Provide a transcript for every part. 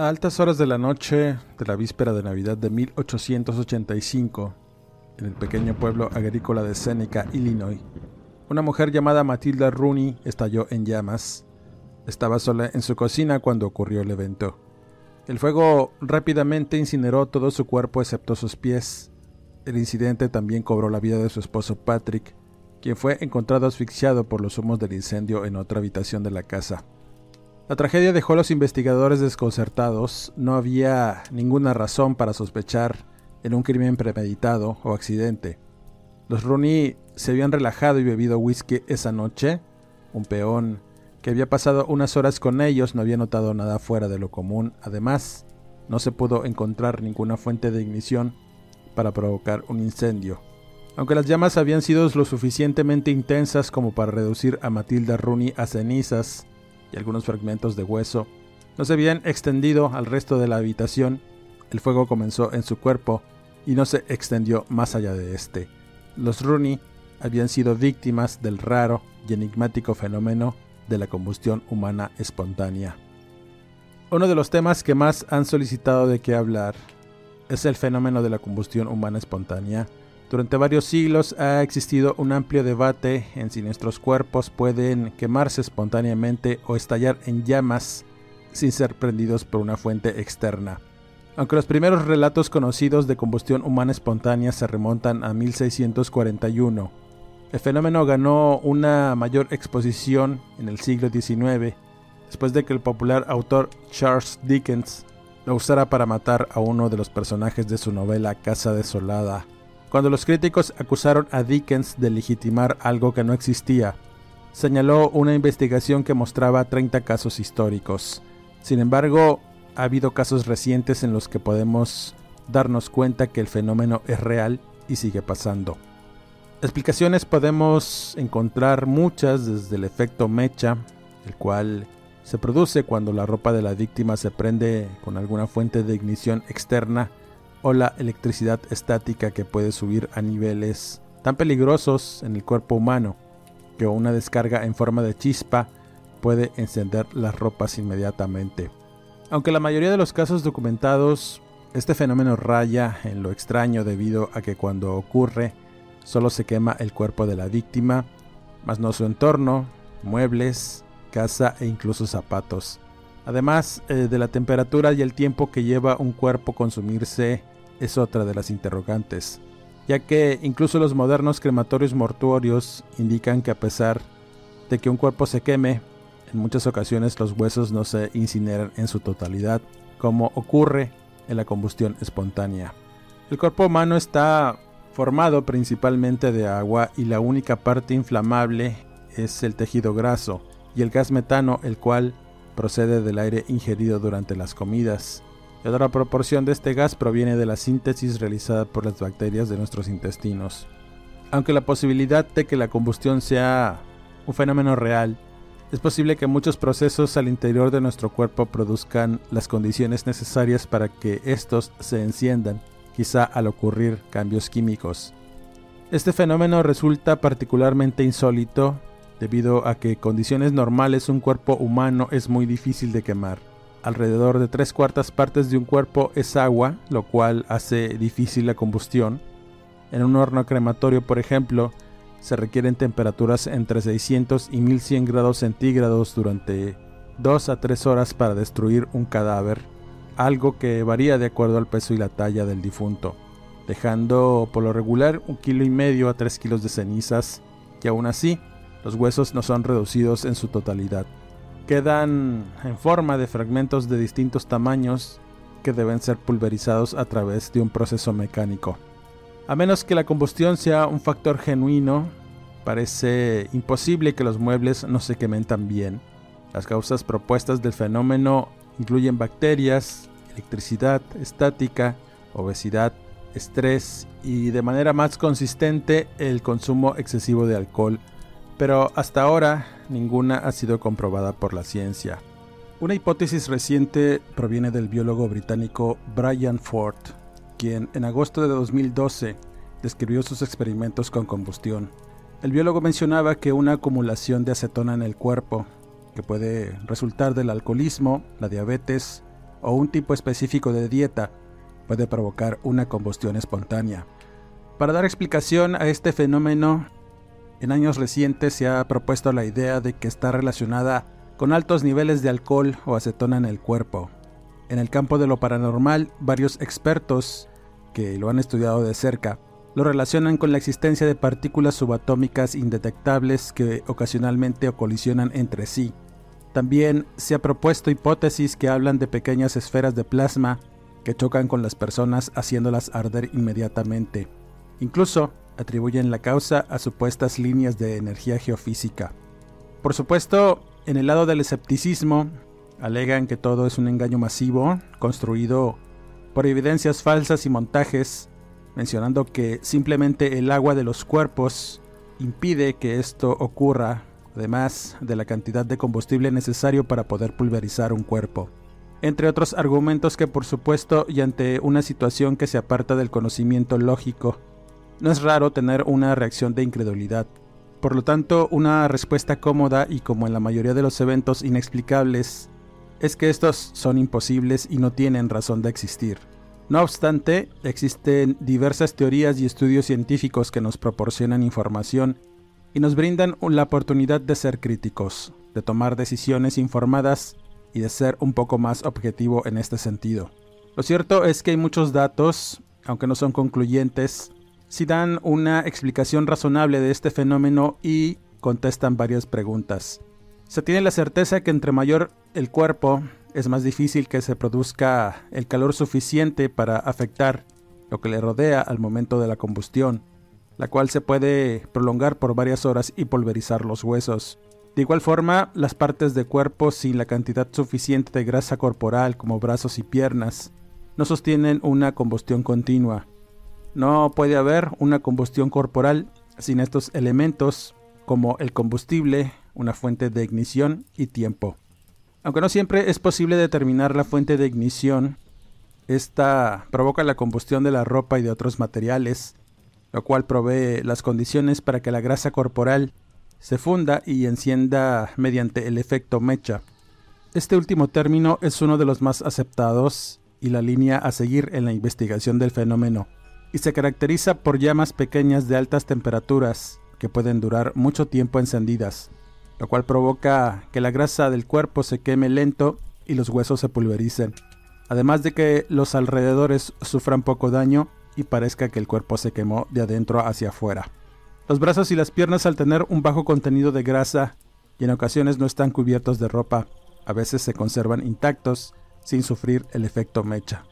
A altas horas de la noche de la víspera de Navidad de 1885, en el pequeño pueblo agrícola de Seneca, Illinois, una mujer llamada Matilda Rooney estalló en llamas. Estaba sola en su cocina cuando ocurrió el evento. El fuego rápidamente incineró todo su cuerpo excepto sus pies. El incidente también cobró la vida de su esposo Patrick, quien fue encontrado asfixiado por los humos del incendio en otra habitación de la casa. La tragedia dejó a los investigadores desconcertados. No había ninguna razón para sospechar en un crimen premeditado o accidente. Los Rooney se habían relajado y bebido whisky esa noche. Un peón que había pasado unas horas con ellos no había notado nada fuera de lo común. Además, no se pudo encontrar ninguna fuente de ignición para provocar un incendio. Aunque las llamas habían sido lo suficientemente intensas como para reducir a Matilda Rooney a cenizas, y algunos fragmentos de hueso no se habían extendido al resto de la habitación, el fuego comenzó en su cuerpo y no se extendió más allá de este. Los Rooney habían sido víctimas del raro y enigmático fenómeno de la combustión humana espontánea. Uno de los temas que más han solicitado de qué hablar es el fenómeno de la combustión humana espontánea, durante varios siglos ha existido un amplio debate en si nuestros cuerpos pueden quemarse espontáneamente o estallar en llamas sin ser prendidos por una fuente externa. Aunque los primeros relatos conocidos de combustión humana espontánea se remontan a 1641, el fenómeno ganó una mayor exposición en el siglo XIX, después de que el popular autor Charles Dickens lo usara para matar a uno de los personajes de su novela Casa Desolada cuando los críticos acusaron a Dickens de legitimar algo que no existía, señaló una investigación que mostraba 30 casos históricos. Sin embargo, ha habido casos recientes en los que podemos darnos cuenta que el fenómeno es real y sigue pasando. Explicaciones podemos encontrar muchas desde el efecto mecha, el cual se produce cuando la ropa de la víctima se prende con alguna fuente de ignición externa o la electricidad estática que puede subir a niveles tan peligrosos en el cuerpo humano que una descarga en forma de chispa puede encender las ropas inmediatamente. Aunque la mayoría de los casos documentados, este fenómeno raya en lo extraño debido a que cuando ocurre solo se quema el cuerpo de la víctima, más no su entorno, muebles, casa e incluso zapatos. Además eh, de la temperatura y el tiempo que lleva un cuerpo consumirse es otra de las interrogantes, ya que incluso los modernos crematorios mortuorios indican que a pesar de que un cuerpo se queme, en muchas ocasiones los huesos no se incineran en su totalidad, como ocurre en la combustión espontánea. El cuerpo humano está formado principalmente de agua y la única parte inflamable es el tejido graso y el gas metano, el cual procede del aire ingerido durante las comidas y otra proporción de este gas proviene de la síntesis realizada por las bacterias de nuestros intestinos. Aunque la posibilidad de que la combustión sea un fenómeno real, es posible que muchos procesos al interior de nuestro cuerpo produzcan las condiciones necesarias para que estos se enciendan, quizá al ocurrir cambios químicos. Este fenómeno resulta particularmente insólito debido a que condiciones normales un cuerpo humano es muy difícil de quemar. Alrededor de tres cuartas partes de un cuerpo es agua, lo cual hace difícil la combustión. En un horno crematorio, por ejemplo, se requieren temperaturas entre 600 y 1100 grados centígrados durante 2 a 3 horas para destruir un cadáver, algo que varía de acuerdo al peso y la talla del difunto, dejando por lo regular un kilo y medio a 3 kilos de cenizas, que aún así los huesos no son reducidos en su totalidad. Quedan en forma de fragmentos de distintos tamaños que deben ser pulverizados a través de un proceso mecánico. A menos que la combustión sea un factor genuino, parece imposible que los muebles no se quemen tan bien. Las causas propuestas del fenómeno incluyen bacterias, electricidad estática, obesidad, estrés y de manera más consistente el consumo excesivo de alcohol, pero hasta ahora ninguna ha sido comprobada por la ciencia. Una hipótesis reciente proviene del biólogo británico Brian Ford, quien en agosto de 2012 describió sus experimentos con combustión. El biólogo mencionaba que una acumulación de acetona en el cuerpo, que puede resultar del alcoholismo, la diabetes o un tipo específico de dieta, puede provocar una combustión espontánea. Para dar explicación a este fenómeno, en años recientes se ha propuesto la idea de que está relacionada con altos niveles de alcohol o acetona en el cuerpo. En el campo de lo paranormal, varios expertos que lo han estudiado de cerca lo relacionan con la existencia de partículas subatómicas indetectables que ocasionalmente colisionan entre sí. También se ha propuesto hipótesis que hablan de pequeñas esferas de plasma que chocan con las personas haciéndolas arder inmediatamente. Incluso atribuyen la causa a supuestas líneas de energía geofísica. Por supuesto, en el lado del escepticismo, alegan que todo es un engaño masivo, construido por evidencias falsas y montajes, mencionando que simplemente el agua de los cuerpos impide que esto ocurra, además de la cantidad de combustible necesario para poder pulverizar un cuerpo. Entre otros argumentos que por supuesto y ante una situación que se aparta del conocimiento lógico, no es raro tener una reacción de incredulidad. Por lo tanto, una respuesta cómoda y como en la mayoría de los eventos inexplicables, es que estos son imposibles y no tienen razón de existir. No obstante, existen diversas teorías y estudios científicos que nos proporcionan información y nos brindan la oportunidad de ser críticos, de tomar decisiones informadas y de ser un poco más objetivo en este sentido. Lo cierto es que hay muchos datos, aunque no son concluyentes, si dan una explicación razonable de este fenómeno y contestan varias preguntas. Se tiene la certeza que entre mayor el cuerpo, es más difícil que se produzca el calor suficiente para afectar lo que le rodea al momento de la combustión, la cual se puede prolongar por varias horas y pulverizar los huesos. De igual forma, las partes de cuerpo sin la cantidad suficiente de grasa corporal como brazos y piernas no sostienen una combustión continua, no puede haber una combustión corporal sin estos elementos como el combustible, una fuente de ignición y tiempo. Aunque no siempre es posible determinar la fuente de ignición, esta provoca la combustión de la ropa y de otros materiales, lo cual provee las condiciones para que la grasa corporal se funda y encienda mediante el efecto mecha. Este último término es uno de los más aceptados y la línea a seguir en la investigación del fenómeno y se caracteriza por llamas pequeñas de altas temperaturas que pueden durar mucho tiempo encendidas, lo cual provoca que la grasa del cuerpo se queme lento y los huesos se pulvericen, además de que los alrededores sufran poco daño y parezca que el cuerpo se quemó de adentro hacia afuera. Los brazos y las piernas al tener un bajo contenido de grasa y en ocasiones no están cubiertos de ropa, a veces se conservan intactos sin sufrir el efecto mecha.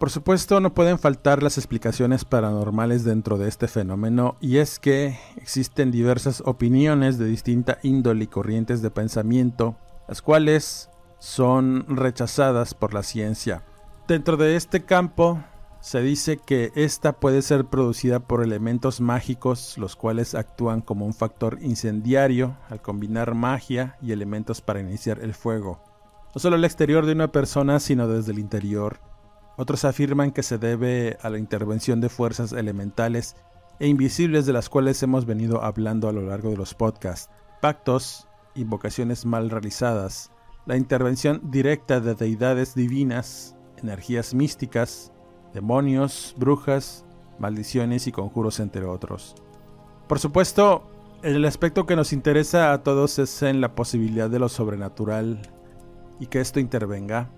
Por supuesto, no pueden faltar las explicaciones paranormales dentro de este fenómeno, y es que existen diversas opiniones de distinta índole y corrientes de pensamiento, las cuales son rechazadas por la ciencia. Dentro de este campo se dice que esta puede ser producida por elementos mágicos, los cuales actúan como un factor incendiario al combinar magia y elementos para iniciar el fuego. No solo el exterior de una persona, sino desde el interior otros afirman que se debe a la intervención de fuerzas elementales e invisibles de las cuales hemos venido hablando a lo largo de los podcasts, pactos, invocaciones mal realizadas, la intervención directa de deidades divinas, energías místicas, demonios, brujas, maldiciones y conjuros entre otros. Por supuesto, el aspecto que nos interesa a todos es en la posibilidad de lo sobrenatural y que esto intervenga.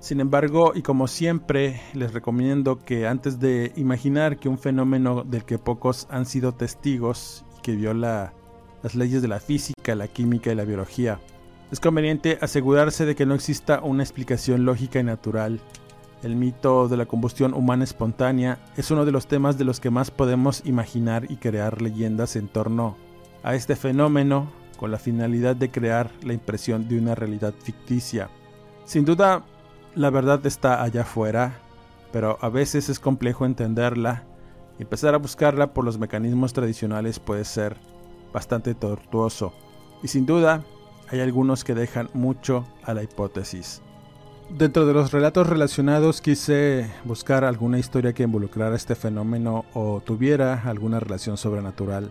Sin embargo, y como siempre, les recomiendo que antes de imaginar que un fenómeno del que pocos han sido testigos y que viola las leyes de la física, la química y la biología, es conveniente asegurarse de que no exista una explicación lógica y natural. El mito de la combustión humana espontánea es uno de los temas de los que más podemos imaginar y crear leyendas en torno a este fenómeno con la finalidad de crear la impresión de una realidad ficticia. Sin duda, la verdad está allá afuera, pero a veces es complejo entenderla empezar a buscarla por los mecanismos tradicionales puede ser bastante tortuoso. Y sin duda, hay algunos que dejan mucho a la hipótesis. Dentro de los relatos relacionados quise buscar alguna historia que involucrara este fenómeno o tuviera alguna relación sobrenatural.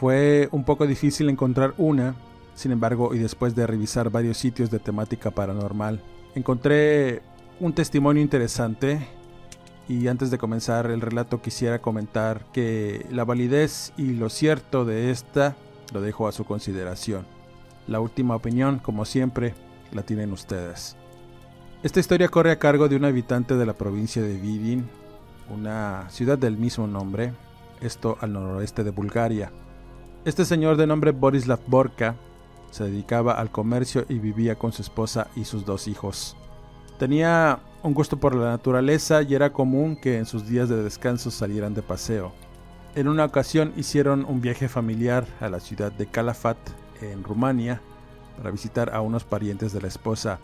Fue un poco difícil encontrar una, sin embargo, y después de revisar varios sitios de temática paranormal, encontré un testimonio interesante y antes de comenzar el relato quisiera comentar que la validez y lo cierto de esta lo dejo a su consideración. La última opinión, como siempre, la tienen ustedes. Esta historia corre a cargo de un habitante de la provincia de Vidin, una ciudad del mismo nombre, esto al noroeste de Bulgaria. Este señor de nombre Borislav Borka se dedicaba al comercio y vivía con su esposa y sus dos hijos. Tenía un gusto por la naturaleza y era común que en sus días de descanso salieran de paseo. En una ocasión hicieron un viaje familiar a la ciudad de Calafat, en Rumania, para visitar a unos parientes de la esposa.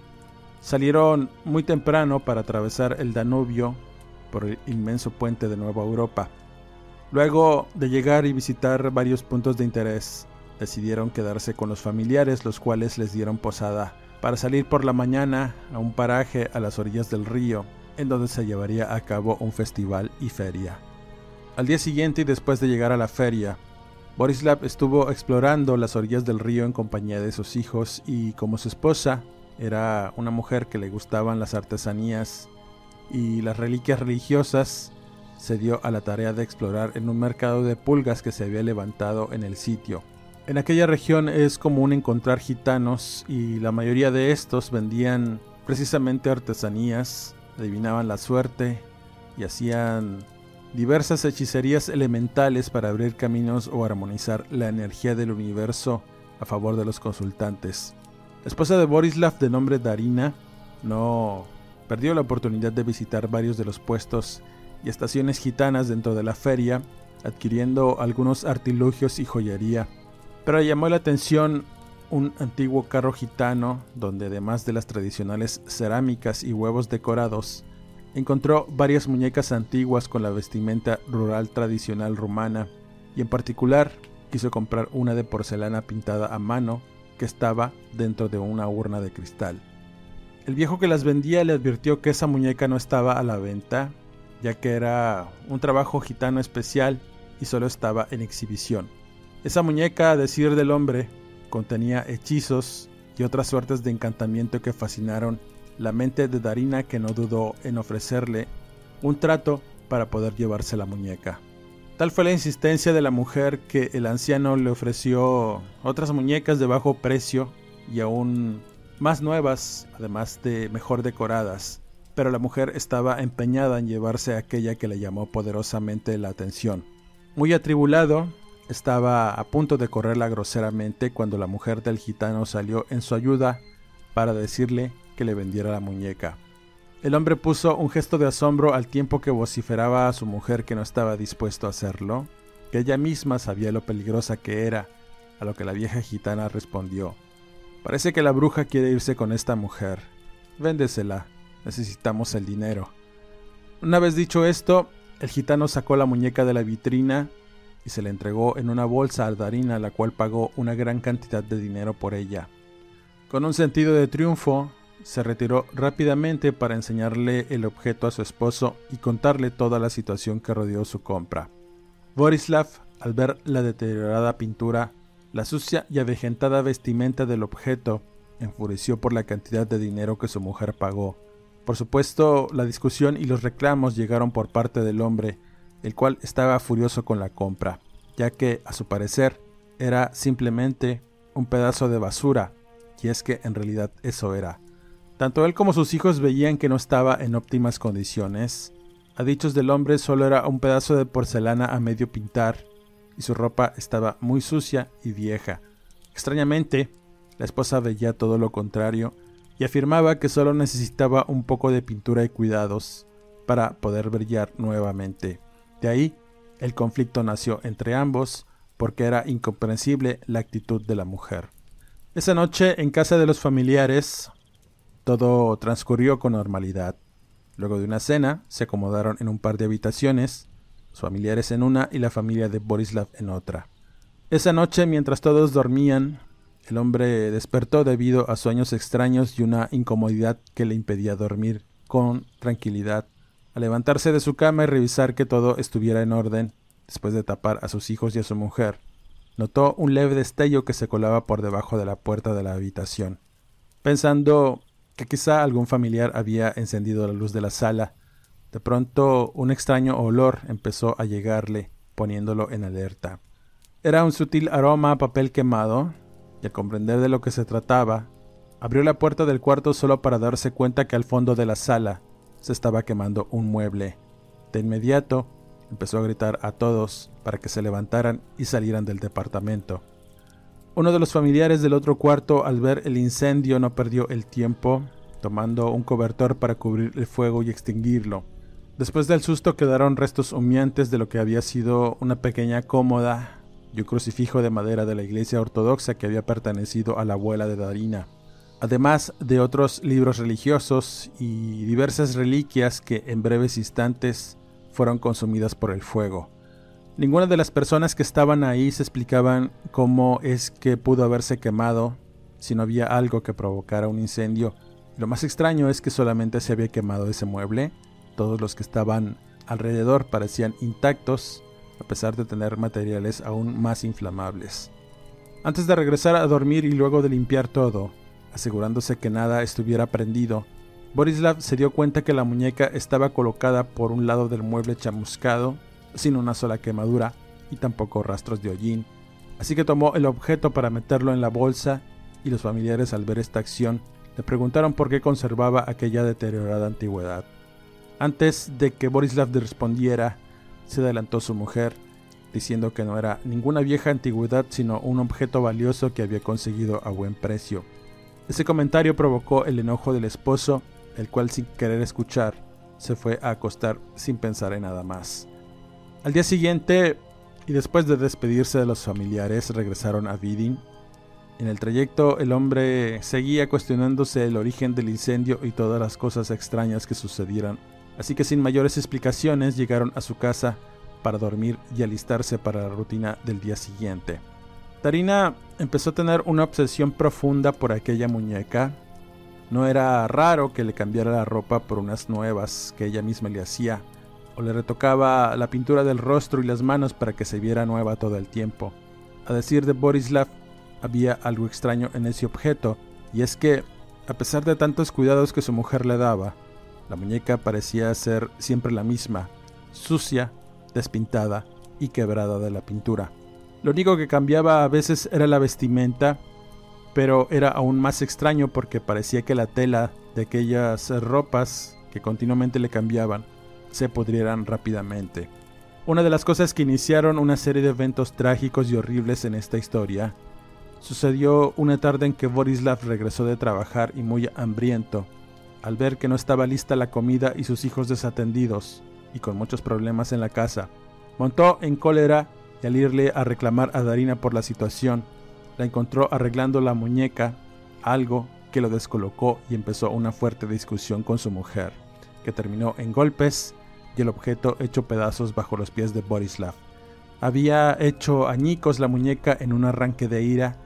Salieron muy temprano para atravesar el Danubio por el inmenso puente de Nueva Europa. Luego de llegar y visitar varios puntos de interés, decidieron quedarse con los familiares, los cuales les dieron posada para salir por la mañana a un paraje a las orillas del río, en donde se llevaría a cabo un festival y feria. Al día siguiente y después de llegar a la feria, Borislav estuvo explorando las orillas del río en compañía de sus hijos y como su esposa era una mujer que le gustaban las artesanías y las reliquias religiosas, se dio a la tarea de explorar en un mercado de pulgas que se había levantado en el sitio. En aquella región es común encontrar gitanos y la mayoría de estos vendían precisamente artesanías, adivinaban la suerte y hacían diversas hechicerías elementales para abrir caminos o armonizar la energía del universo a favor de los consultantes. La esposa de Borislav de nombre Darina no perdió la oportunidad de visitar varios de los puestos y estaciones gitanas dentro de la feria, adquiriendo algunos artilugios y joyería. Pero llamó la atención un antiguo carro gitano donde además de las tradicionales cerámicas y huevos decorados, encontró varias muñecas antiguas con la vestimenta rural tradicional rumana y en particular quiso comprar una de porcelana pintada a mano que estaba dentro de una urna de cristal. El viejo que las vendía le advirtió que esa muñeca no estaba a la venta ya que era un trabajo gitano especial y solo estaba en exhibición. Esa muñeca, a decir del hombre, contenía hechizos y otras suertes de encantamiento que fascinaron la mente de Darina que no dudó en ofrecerle un trato para poder llevarse la muñeca. Tal fue la insistencia de la mujer que el anciano le ofreció otras muñecas de bajo precio y aún más nuevas, además de mejor decoradas, pero la mujer estaba empeñada en llevarse aquella que le llamó poderosamente la atención. Muy atribulado, estaba a punto de correrla groseramente cuando la mujer del gitano salió en su ayuda para decirle que le vendiera la muñeca. El hombre puso un gesto de asombro al tiempo que vociferaba a su mujer que no estaba dispuesto a hacerlo, que ella misma sabía lo peligrosa que era, a lo que la vieja gitana respondió. Parece que la bruja quiere irse con esta mujer. Véndesela, necesitamos el dinero. Una vez dicho esto, el gitano sacó la muñeca de la vitrina y se la entregó en una bolsa a Darina, la cual pagó una gran cantidad de dinero por ella. Con un sentido de triunfo, se retiró rápidamente para enseñarle el objeto a su esposo y contarle toda la situación que rodeó su compra. Borislav, al ver la deteriorada pintura, la sucia y avejentada vestimenta del objeto, enfureció por la cantidad de dinero que su mujer pagó. Por supuesto, la discusión y los reclamos llegaron por parte del hombre, el cual estaba furioso con la compra, ya que, a su parecer, era simplemente un pedazo de basura, y es que en realidad eso era. Tanto él como sus hijos veían que no estaba en óptimas condiciones. A dichos del hombre solo era un pedazo de porcelana a medio pintar, y su ropa estaba muy sucia y vieja. Extrañamente, la esposa veía todo lo contrario y afirmaba que solo necesitaba un poco de pintura y cuidados para poder brillar nuevamente. De ahí, el conflicto nació entre ambos porque era incomprensible la actitud de la mujer. Esa noche, en casa de los familiares, todo transcurrió con normalidad. Luego de una cena, se acomodaron en un par de habitaciones, los familiares en una y la familia de Borislav en otra. Esa noche, mientras todos dormían, el hombre despertó debido a sueños extraños y una incomodidad que le impedía dormir con tranquilidad. Al levantarse de su cama y revisar que todo estuviera en orden, después de tapar a sus hijos y a su mujer, notó un leve destello que se colaba por debajo de la puerta de la habitación. Pensando que quizá algún familiar había encendido la luz de la sala. De pronto un extraño olor empezó a llegarle, poniéndolo en alerta. Era un sutil aroma a papel quemado, y al comprender de lo que se trataba, abrió la puerta del cuarto solo para darse cuenta que al fondo de la sala se estaba quemando un mueble. De inmediato empezó a gritar a todos para que se levantaran y salieran del departamento. Uno de los familiares del otro cuarto, al ver el incendio, no perdió el tiempo, tomando un cobertor para cubrir el fuego y extinguirlo. Después del susto quedaron restos humeantes de lo que había sido una pequeña cómoda un crucifijo de madera de la iglesia ortodoxa que había pertenecido a la abuela de Darina, además de otros libros religiosos y diversas reliquias que en breves instantes fueron consumidas por el fuego. Ninguna de las personas que estaban ahí se explicaban cómo es que pudo haberse quemado si no había algo que provocara un incendio. Lo más extraño es que solamente se había quemado ese mueble. Todos los que estaban alrededor parecían intactos, a pesar de tener materiales aún más inflamables. Antes de regresar a dormir y luego de limpiar todo, asegurándose que nada estuviera prendido, Borislav se dio cuenta que la muñeca estaba colocada por un lado del mueble chamuscado sin una sola quemadura y tampoco rastros de hollín. Así que tomó el objeto para meterlo en la bolsa y los familiares al ver esta acción le preguntaron por qué conservaba aquella deteriorada antigüedad. Antes de que Borislav respondiera, se adelantó su mujer, diciendo que no era ninguna vieja antigüedad sino un objeto valioso que había conseguido a buen precio. Ese comentario provocó el enojo del esposo, el cual sin querer escuchar, se fue a acostar sin pensar en nada más. Al día siguiente, y después de despedirse de los familiares, regresaron a Vidin. En el trayecto, el hombre seguía cuestionándose el origen del incendio y todas las cosas extrañas que sucedieron, así que sin mayores explicaciones llegaron a su casa para dormir y alistarse para la rutina del día siguiente. Tarina empezó a tener una obsesión profunda por aquella muñeca. No era raro que le cambiara la ropa por unas nuevas que ella misma le hacía, o le retocaba la pintura del rostro y las manos para que se viera nueva todo el tiempo. A decir de Borislav, había algo extraño en ese objeto, y es que, a pesar de tantos cuidados que su mujer le daba, la muñeca parecía ser siempre la misma, sucia, despintada y quebrada de la pintura. Lo único que cambiaba a veces era la vestimenta, pero era aún más extraño porque parecía que la tela de aquellas ropas que continuamente le cambiaban se pudrieran rápidamente. Una de las cosas que iniciaron una serie de eventos trágicos y horribles en esta historia sucedió una tarde en que Borislav regresó de trabajar y muy hambriento. Al ver que no estaba lista la comida y sus hijos desatendidos, y con muchos problemas en la casa, montó en cólera y al irle a reclamar a Darina por la situación, la encontró arreglando la muñeca, algo que lo descolocó y empezó una fuerte discusión con su mujer, que terminó en golpes y el objeto hecho pedazos bajo los pies de Borislav. Había hecho añicos la muñeca en un arranque de ira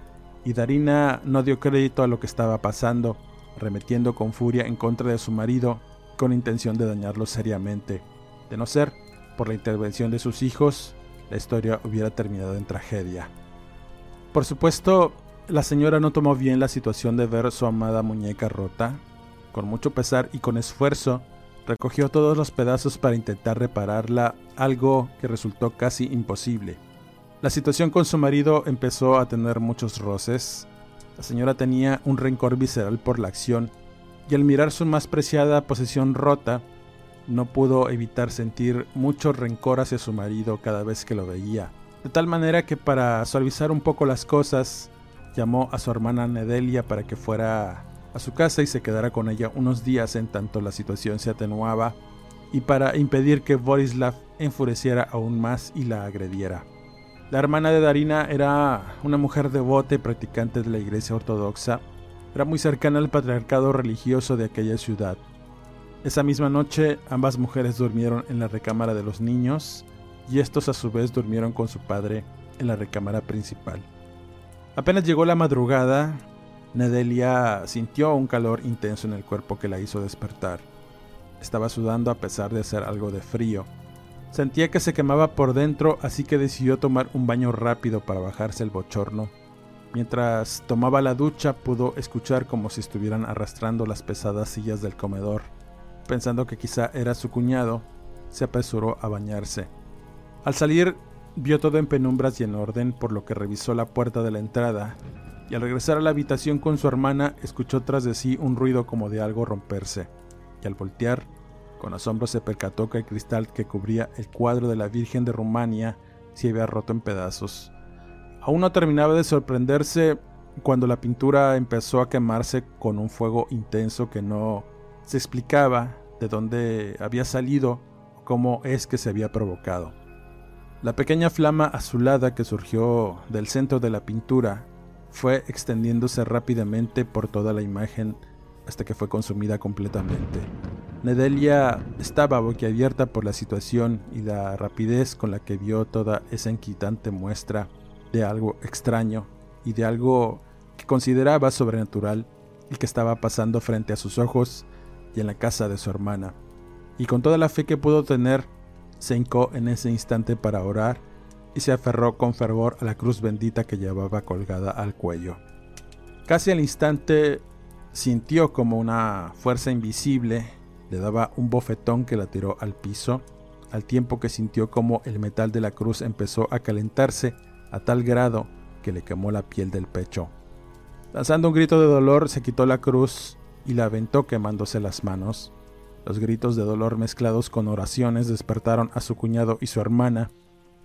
y Darina no dio crédito a lo que estaba pasando, remetiendo con furia en contra de su marido con intención de dañarlo seriamente. De no ser por la intervención de sus hijos, la historia hubiera terminado en tragedia. Por supuesto, la señora no tomó bien la situación de ver su amada muñeca rota. Con mucho pesar y con esfuerzo, recogió todos los pedazos para intentar repararla, algo que resultó casi imposible. La situación con su marido empezó a tener muchos roces. La señora tenía un rencor visceral por la acción, y al mirar su más preciada posesión rota, no pudo evitar sentir mucho rencor hacia su marido cada vez que lo veía. De tal manera que para suavizar un poco las cosas, llamó a su hermana Nedelia para que fuera a su casa y se quedara con ella unos días en tanto la situación se atenuaba y para impedir que Borislav enfureciera aún más y la agrediera. La hermana de Darina era una mujer devota y practicante de la iglesia ortodoxa. Era muy cercana al patriarcado religioso de aquella ciudad. Esa misma noche ambas mujeres durmieron en la recámara de los niños y estos a su vez durmieron con su padre en la recámara principal. Apenas llegó la madrugada, Nedelia sintió un calor intenso en el cuerpo que la hizo despertar. Estaba sudando a pesar de hacer algo de frío. Sentía que se quemaba por dentro, así que decidió tomar un baño rápido para bajarse el bochorno. Mientras tomaba la ducha pudo escuchar como si estuvieran arrastrando las pesadas sillas del comedor. Pensando que quizá era su cuñado, se apresuró a bañarse. Al salir vio todo en penumbras y en orden, por lo que revisó la puerta de la entrada y al regresar a la habitación con su hermana escuchó tras de sí un ruido como de algo romperse, y al voltear, con asombro se percató que el cristal que cubría el cuadro de la Virgen de Rumania se había roto en pedazos. Aún no terminaba de sorprenderse cuando la pintura empezó a quemarse con un fuego intenso que no se explicaba de dónde había salido o cómo es que se había provocado. La pequeña flama azulada que surgió del centro de la pintura fue extendiéndose rápidamente por toda la imagen hasta que fue consumida completamente. Nedelia estaba boquiabierta por la situación y la rapidez con la que vio toda esa inquietante muestra de algo extraño y de algo que consideraba sobrenatural y que estaba pasando frente a sus ojos y en la casa de su hermana. Y con toda la fe que pudo tener, se hincó en ese instante para orar y se aferró con fervor a la cruz bendita que llevaba colgada al cuello. Casi al instante sintió como una fuerza invisible le daba un bofetón que la tiró al piso, al tiempo que sintió como el metal de la cruz empezó a calentarse a tal grado que le quemó la piel del pecho. Lanzando un grito de dolor, se quitó la cruz y la aventó quemándose las manos. Los gritos de dolor mezclados con oraciones despertaron a su cuñado y su hermana,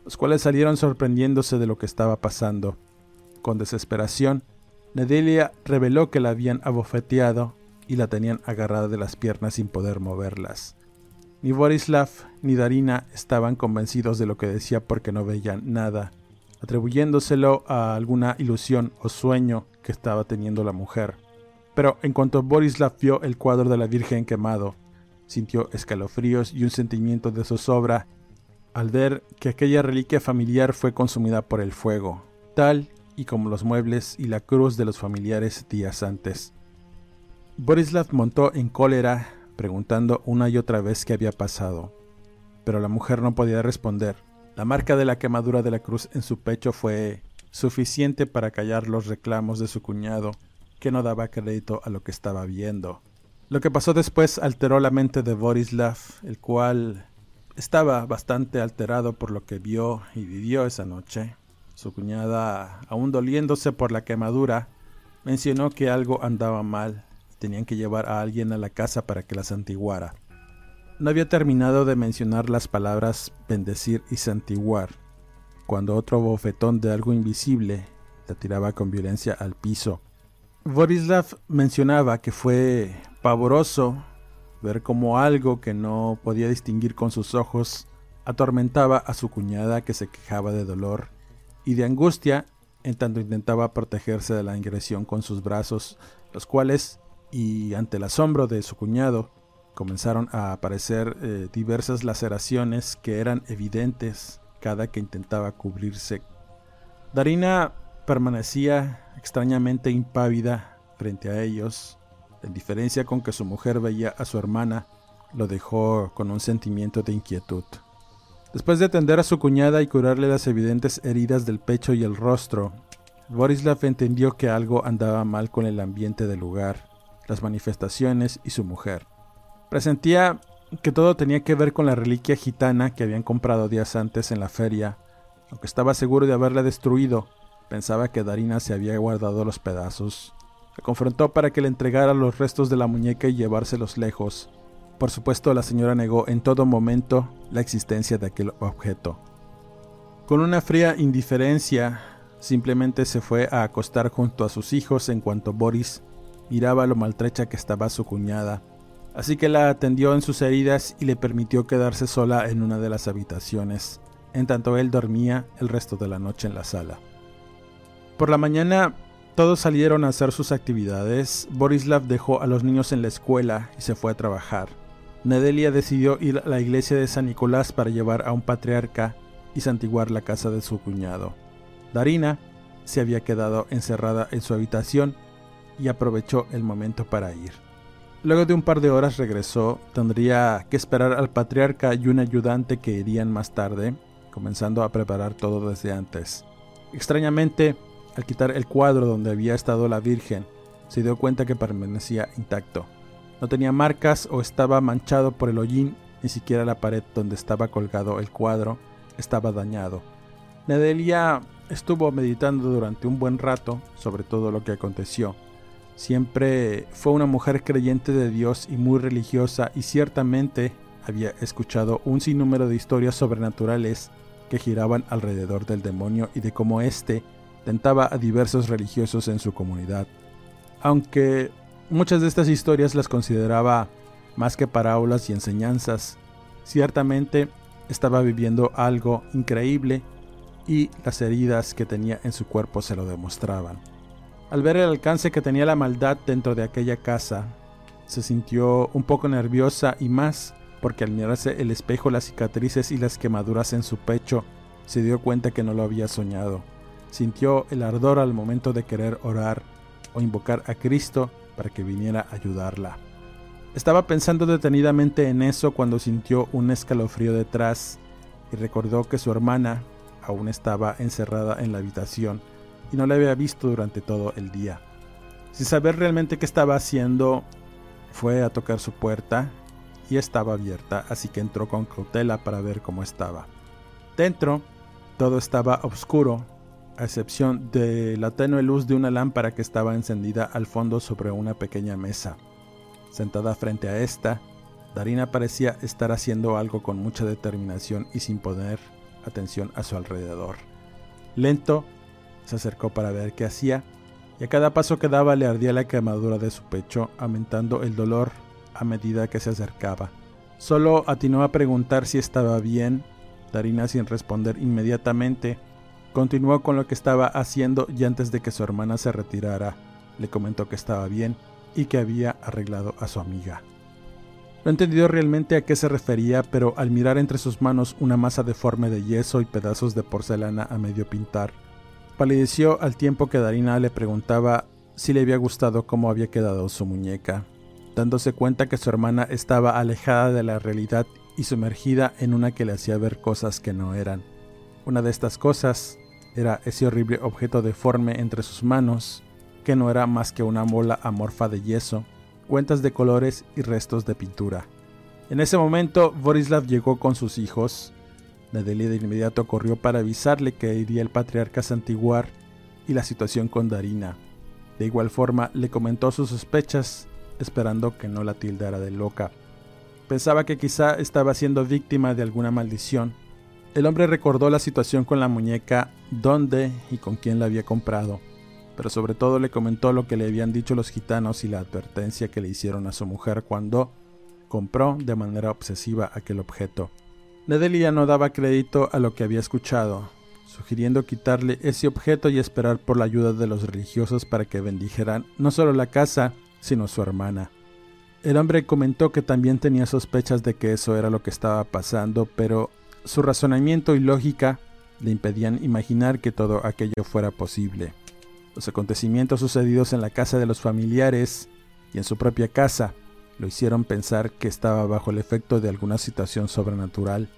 los cuales salieron sorprendiéndose de lo que estaba pasando. Con desesperación, Nedelia reveló que la habían abofeteado y la tenían agarrada de las piernas sin poder moverlas. Ni Borislav ni Darina estaban convencidos de lo que decía porque no veían nada, atribuyéndoselo a alguna ilusión o sueño que estaba teniendo la mujer. Pero en cuanto Borislav vio el cuadro de la Virgen quemado, sintió escalofríos y un sentimiento de zozobra al ver que aquella reliquia familiar fue consumida por el fuego, tal y como los muebles y la cruz de los familiares días antes. Borislav montó en cólera, preguntando una y otra vez qué había pasado, pero la mujer no podía responder. La marca de la quemadura de la cruz en su pecho fue suficiente para callar los reclamos de su cuñado, que no daba crédito a lo que estaba viendo. Lo que pasó después alteró la mente de Borislav, el cual estaba bastante alterado por lo que vio y vivió esa noche. Su cuñada, aún doliéndose por la quemadura, mencionó que algo andaba mal tenían que llevar a alguien a la casa para que la santiguara. No había terminado de mencionar las palabras bendecir y santiguar, cuando otro bofetón de algo invisible la tiraba con violencia al piso. Borislav mencionaba que fue pavoroso ver cómo algo que no podía distinguir con sus ojos atormentaba a su cuñada que se quejaba de dolor y de angustia en tanto intentaba protegerse de la agresión con sus brazos, los cuales, y ante el asombro de su cuñado, comenzaron a aparecer eh, diversas laceraciones que eran evidentes cada que intentaba cubrirse. Darina permanecía extrañamente impávida frente a ellos, en diferencia con que su mujer veía a su hermana, lo dejó con un sentimiento de inquietud. Después de atender a su cuñada y curarle las evidentes heridas del pecho y el rostro, Borislav entendió que algo andaba mal con el ambiente del lugar, las manifestaciones y su mujer. Presentía que todo tenía que ver con la reliquia gitana que habían comprado días antes en la feria. Aunque estaba seguro de haberla destruido, pensaba que Darina se había guardado los pedazos. Se confrontó para que le entregara los restos de la muñeca y llevárselos lejos. Por supuesto, la señora negó en todo momento la existencia de aquel objeto. Con una fría indiferencia, simplemente se fue a acostar junto a sus hijos en cuanto Boris miraba lo maltrecha que estaba su cuñada. Así que la atendió en sus heridas y le permitió quedarse sola en una de las habitaciones, en tanto él dormía el resto de la noche en la sala. Por la mañana todos salieron a hacer sus actividades. Borislav dejó a los niños en la escuela y se fue a trabajar. Nedelia decidió ir a la iglesia de San Nicolás para llevar a un patriarca y santiguar la casa de su cuñado. Darina se había quedado encerrada en su habitación y aprovechó el momento para ir. Luego de un par de horas regresó, tendría que esperar al patriarca y un ayudante que irían más tarde, comenzando a preparar todo desde antes. Extrañamente, al quitar el cuadro donde había estado la Virgen, se dio cuenta que permanecía intacto. No tenía marcas o estaba manchado por el hollín, ni siquiera la pared donde estaba colgado el cuadro estaba dañado. Nedelia estuvo meditando durante un buen rato sobre todo lo que aconteció. Siempre fue una mujer creyente de Dios y muy religiosa y ciertamente había escuchado un sinnúmero de historias sobrenaturales que giraban alrededor del demonio y de cómo éste tentaba a diversos religiosos en su comunidad. Aunque muchas de estas historias las consideraba más que parábolas y enseñanzas, ciertamente estaba viviendo algo increíble y las heridas que tenía en su cuerpo se lo demostraban. Al ver el alcance que tenía la maldad dentro de aquella casa, se sintió un poco nerviosa y más porque al mirarse el espejo las cicatrices y las quemaduras en su pecho, se dio cuenta que no lo había soñado sintió el ardor al momento de querer orar o invocar a Cristo para que viniera a ayudarla. Estaba pensando detenidamente en eso cuando sintió un escalofrío detrás y recordó que su hermana aún estaba encerrada en la habitación y no la había visto durante todo el día. Sin saber realmente qué estaba haciendo, fue a tocar su puerta y estaba abierta, así que entró con cautela para ver cómo estaba. Dentro, todo estaba oscuro a excepción de la tenue luz de una lámpara que estaba encendida al fondo sobre una pequeña mesa. Sentada frente a esta, Darina parecía estar haciendo algo con mucha determinación y sin poner atención a su alrededor. Lento, se acercó para ver qué hacía, y a cada paso que daba le ardía la quemadura de su pecho, aumentando el dolor a medida que se acercaba. Solo atinó a preguntar si estaba bien. Darina, sin responder inmediatamente, Continuó con lo que estaba haciendo y antes de que su hermana se retirara, le comentó que estaba bien y que había arreglado a su amiga. No entendió realmente a qué se refería, pero al mirar entre sus manos una masa deforme de yeso y pedazos de porcelana a medio pintar, palideció al tiempo que Darina le preguntaba si le había gustado cómo había quedado su muñeca, dándose cuenta que su hermana estaba alejada de la realidad y sumergida en una que le hacía ver cosas que no eran. Una de estas cosas era ese horrible objeto deforme entre sus manos, que no era más que una mola amorfa de yeso, cuentas de colores y restos de pintura. En ese momento, Borislav llegó con sus hijos. Nedelia de inmediato corrió para avisarle que iría el patriarca santiguar y la situación con Darina. De igual forma, le comentó sus sospechas, esperando que no la tildara de loca. Pensaba que quizá estaba siendo víctima de alguna maldición. El hombre recordó la situación con la muñeca, dónde y con quién la había comprado, pero sobre todo le comentó lo que le habían dicho los gitanos y la advertencia que le hicieron a su mujer cuando compró de manera obsesiva aquel objeto. Nedelia no daba crédito a lo que había escuchado, sugiriendo quitarle ese objeto y esperar por la ayuda de los religiosos para que bendijeran no solo la casa, sino su hermana. El hombre comentó que también tenía sospechas de que eso era lo que estaba pasando, pero su razonamiento y lógica le impedían imaginar que todo aquello fuera posible. Los acontecimientos sucedidos en la casa de los familiares y en su propia casa lo hicieron pensar que estaba bajo el efecto de alguna situación sobrenatural,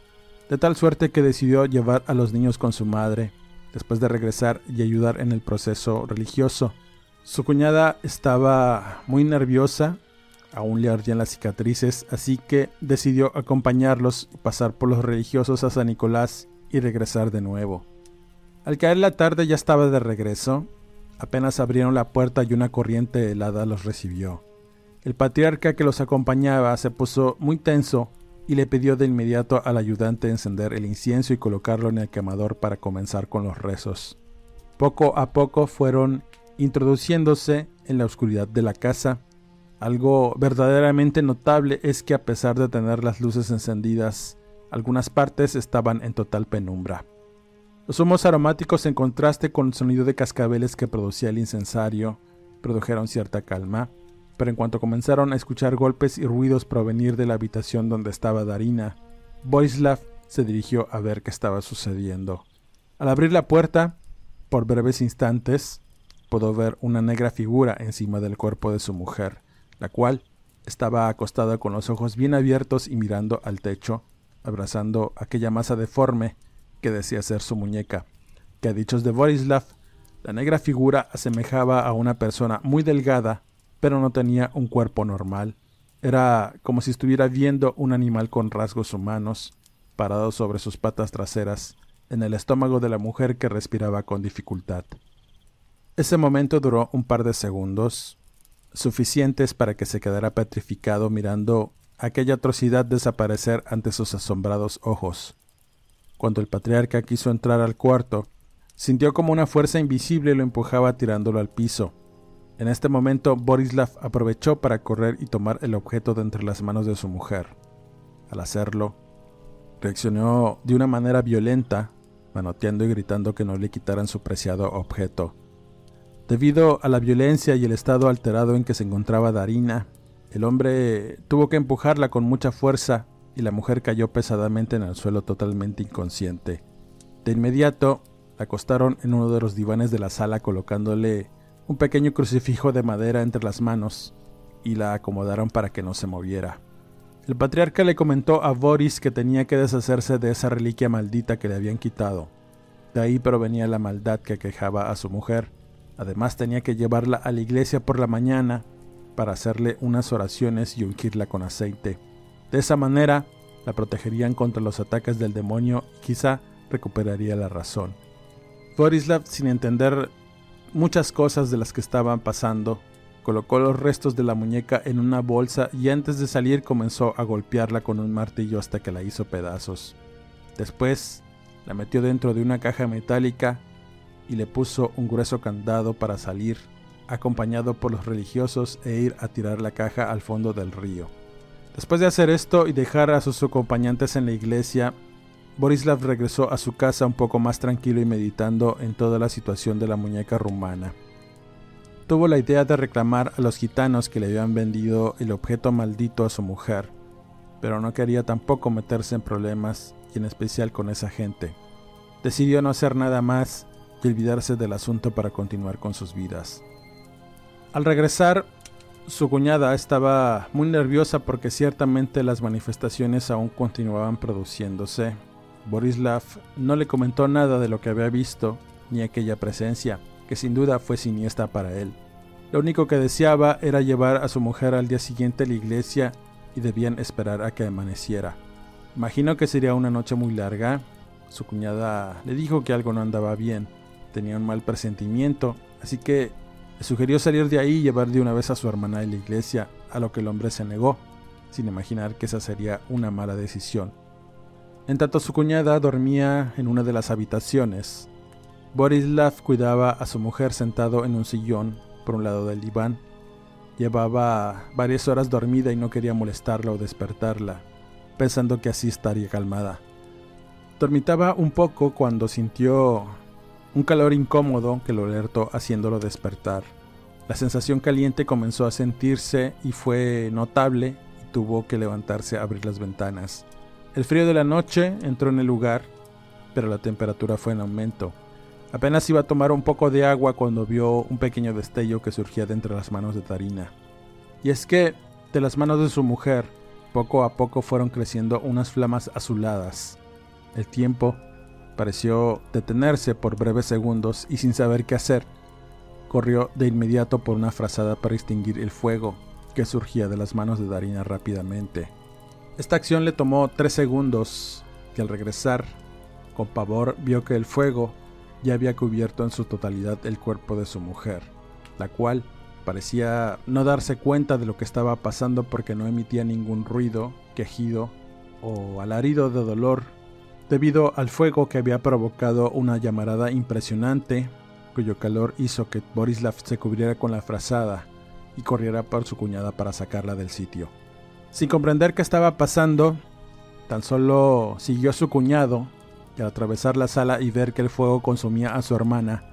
de tal suerte que decidió llevar a los niños con su madre, después de regresar y ayudar en el proceso religioso. Su cuñada estaba muy nerviosa Aún le ardían las cicatrices, así que decidió acompañarlos pasar por los religiosos a San Nicolás y regresar de nuevo. Al caer la tarde ya estaba de regreso. Apenas abrieron la puerta y una corriente helada los recibió. El patriarca que los acompañaba se puso muy tenso y le pidió de inmediato al ayudante encender el incienso y colocarlo en el quemador para comenzar con los rezos. Poco a poco fueron introduciéndose en la oscuridad de la casa algo verdaderamente notable es que a pesar de tener las luces encendidas, algunas partes estaban en total penumbra. Los humos aromáticos en contraste con el sonido de cascabeles que producía el incensario produjeron cierta calma, pero en cuanto comenzaron a escuchar golpes y ruidos provenir de la habitación donde estaba Darina, Borislav se dirigió a ver qué estaba sucediendo. Al abrir la puerta, por breves instantes, pudo ver una negra figura encima del cuerpo de su mujer la cual estaba acostada con los ojos bien abiertos y mirando al techo, abrazando aquella masa deforme que decía ser su muñeca, que a dichos de Borislav, la negra figura asemejaba a una persona muy delgada, pero no tenía un cuerpo normal. Era como si estuviera viendo un animal con rasgos humanos, parado sobre sus patas traseras, en el estómago de la mujer que respiraba con dificultad. Ese momento duró un par de segundos, suficientes para que se quedara petrificado mirando aquella atrocidad desaparecer ante sus asombrados ojos. Cuando el patriarca quiso entrar al cuarto, sintió como una fuerza invisible lo empujaba tirándolo al piso. En este momento Borislav aprovechó para correr y tomar el objeto de entre las manos de su mujer. Al hacerlo, reaccionó de una manera violenta, manoteando y gritando que no le quitaran su preciado objeto. Debido a la violencia y el estado alterado en que se encontraba Darina, el hombre tuvo que empujarla con mucha fuerza y la mujer cayó pesadamente en el suelo totalmente inconsciente. De inmediato, la acostaron en uno de los divanes de la sala colocándole un pequeño crucifijo de madera entre las manos y la acomodaron para que no se moviera. El patriarca le comentó a Boris que tenía que deshacerse de esa reliquia maldita que le habían quitado. De ahí provenía la maldad que quejaba a su mujer Además tenía que llevarla a la iglesia por la mañana para hacerle unas oraciones y ungirla con aceite. De esa manera la protegerían contra los ataques del demonio y quizá recuperaría la razón. Borislav, sin entender muchas cosas de las que estaban pasando, colocó los restos de la muñeca en una bolsa y antes de salir comenzó a golpearla con un martillo hasta que la hizo pedazos. Después la metió dentro de una caja metálica y le puso un grueso candado para salir, acompañado por los religiosos e ir a tirar la caja al fondo del río. Después de hacer esto y dejar a sus acompañantes en la iglesia, Borislav regresó a su casa un poco más tranquilo y meditando en toda la situación de la muñeca rumana. Tuvo la idea de reclamar a los gitanos que le habían vendido el objeto maldito a su mujer, pero no quería tampoco meterse en problemas y en especial con esa gente. Decidió no hacer nada más y olvidarse del asunto para continuar con sus vidas. Al regresar, su cuñada estaba muy nerviosa porque ciertamente las manifestaciones aún continuaban produciéndose. Borislav no le comentó nada de lo que había visto ni aquella presencia, que sin duda fue siniestra para él. Lo único que deseaba era llevar a su mujer al día siguiente a la iglesia y debían esperar a que amaneciera. Imagino que sería una noche muy larga. Su cuñada le dijo que algo no andaba bien, tenía un mal presentimiento, así que le sugirió salir de ahí y llevar de una vez a su hermana a la iglesia, a lo que el hombre se negó, sin imaginar que esa sería una mala decisión. En tanto su cuñada dormía en una de las habitaciones. Borislav cuidaba a su mujer sentado en un sillón por un lado del diván. Llevaba varias horas dormida y no quería molestarla o despertarla, pensando que así estaría calmada. Dormitaba un poco cuando sintió un calor incómodo que lo alertó haciéndolo despertar. La sensación caliente comenzó a sentirse y fue notable y tuvo que levantarse a abrir las ventanas. El frío de la noche entró en el lugar, pero la temperatura fue en aumento. Apenas iba a tomar un poco de agua cuando vio un pequeño destello que surgía de entre las manos de Tarina. Y es que, de las manos de su mujer, poco a poco fueron creciendo unas flamas azuladas. El tiempo pareció detenerse por breves segundos y sin saber qué hacer, corrió de inmediato por una frazada para extinguir el fuego que surgía de las manos de Darina rápidamente. Esta acción le tomó tres segundos y al regresar, con pavor vio que el fuego ya había cubierto en su totalidad el cuerpo de su mujer, la cual parecía no darse cuenta de lo que estaba pasando porque no emitía ningún ruido, quejido o alarido de dolor debido al fuego que había provocado una llamarada impresionante, cuyo calor hizo que Borislav se cubriera con la frazada y corriera por su cuñada para sacarla del sitio. Sin comprender qué estaba pasando, tan solo siguió a su cuñado y al atravesar la sala y ver que el fuego consumía a su hermana,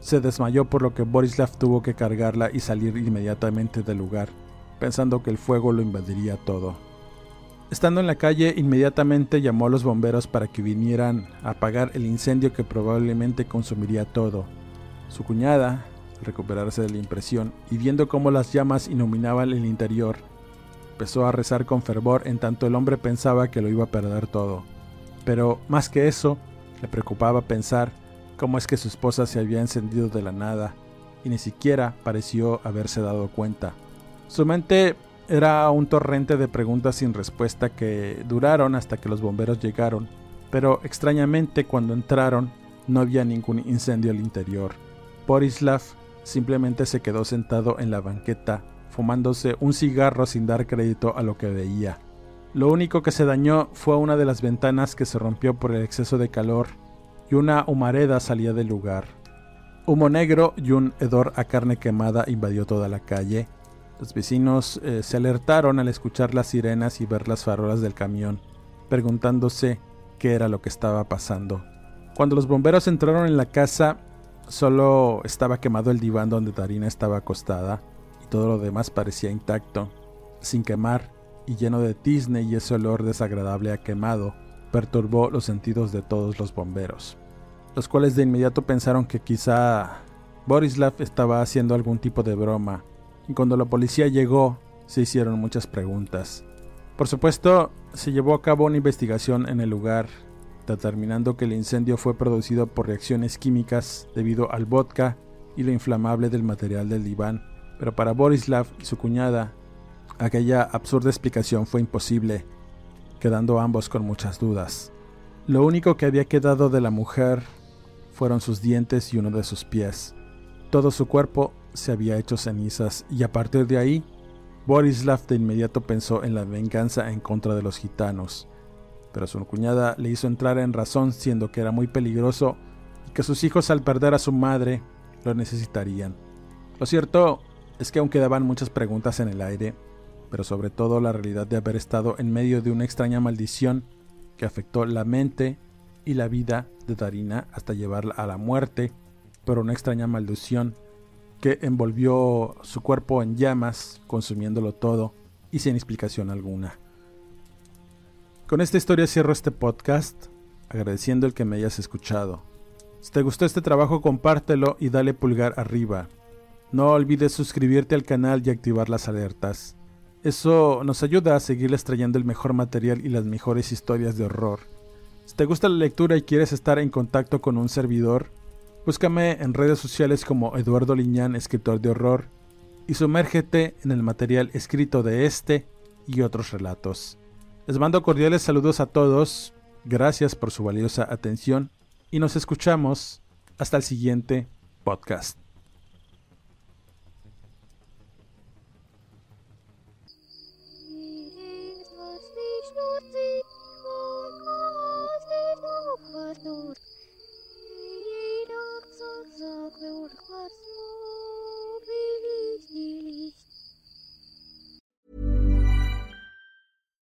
se desmayó por lo que Borislav tuvo que cargarla y salir inmediatamente del lugar, pensando que el fuego lo invadiría todo. Estando en la calle, inmediatamente llamó a los bomberos para que vinieran a apagar el incendio que probablemente consumiría todo. Su cuñada, al recuperarse de la impresión y viendo cómo las llamas iluminaban el interior, empezó a rezar con fervor en tanto el hombre pensaba que lo iba a perder todo. Pero más que eso, le preocupaba pensar cómo es que su esposa se había encendido de la nada y ni siquiera pareció haberse dado cuenta. Su mente era un torrente de preguntas sin respuesta que duraron hasta que los bomberos llegaron, pero extrañamente cuando entraron no había ningún incendio al interior. Borislav simplemente se quedó sentado en la banqueta, fumándose un cigarro sin dar crédito a lo que veía. Lo único que se dañó fue una de las ventanas que se rompió por el exceso de calor y una humareda salía del lugar. Humo negro y un hedor a carne quemada invadió toda la calle los vecinos eh, se alertaron al escuchar las sirenas y ver las farolas del camión, preguntándose qué era lo que estaba pasando. Cuando los bomberos entraron en la casa, solo estaba quemado el diván donde Tarina estaba acostada todo lo demás parecía intacto, sin quemar y lleno de tizne y ese olor desagradable a quemado perturbó los sentidos de todos los bomberos, los cuales de inmediato pensaron que quizá Borislav estaba haciendo algún tipo de broma y cuando la policía llegó se hicieron muchas preguntas. Por supuesto, se llevó a cabo una investigación en el lugar, determinando que el incendio fue producido por reacciones químicas debido al vodka y lo inflamable del material del diván, pero para Borislav y su cuñada, aquella absurda explicación fue imposible, quedando ambos con muchas dudas. Lo único que había quedado de la mujer fueron sus dientes y uno de sus pies. Todo su cuerpo se había hecho cenizas y a partir de ahí, Borislav de inmediato pensó en la venganza en contra de los gitanos. Pero su cuñada le hizo entrar en razón siendo que era muy peligroso y que sus hijos al perder a su madre lo necesitarían. Lo cierto es que aún quedaban muchas preguntas en el aire, pero sobre todo la realidad de haber estado en medio de una extraña maldición que afectó la mente y la vida de Darina hasta llevarla a la muerte por una extraña maldición que envolvió su cuerpo en llamas, consumiéndolo todo y sin explicación alguna. Con esta historia cierro este podcast, agradeciendo el que me hayas escuchado. Si te gustó este trabajo, compártelo y dale pulgar arriba. No olvides suscribirte al canal y activar las alertas. Eso nos ayuda a seguirles trayendo el mejor material y las mejores historias de horror. Si te gusta la lectura y quieres estar en contacto con un servidor, Búscame en redes sociales como Eduardo Liñán, escritor de horror, y sumérgete en el material escrito de este y otros relatos. Les mando cordiales saludos a todos, gracias por su valiosa atención y nos escuchamos hasta el siguiente podcast. Lord. He dogs on the ground, what's more, release, release.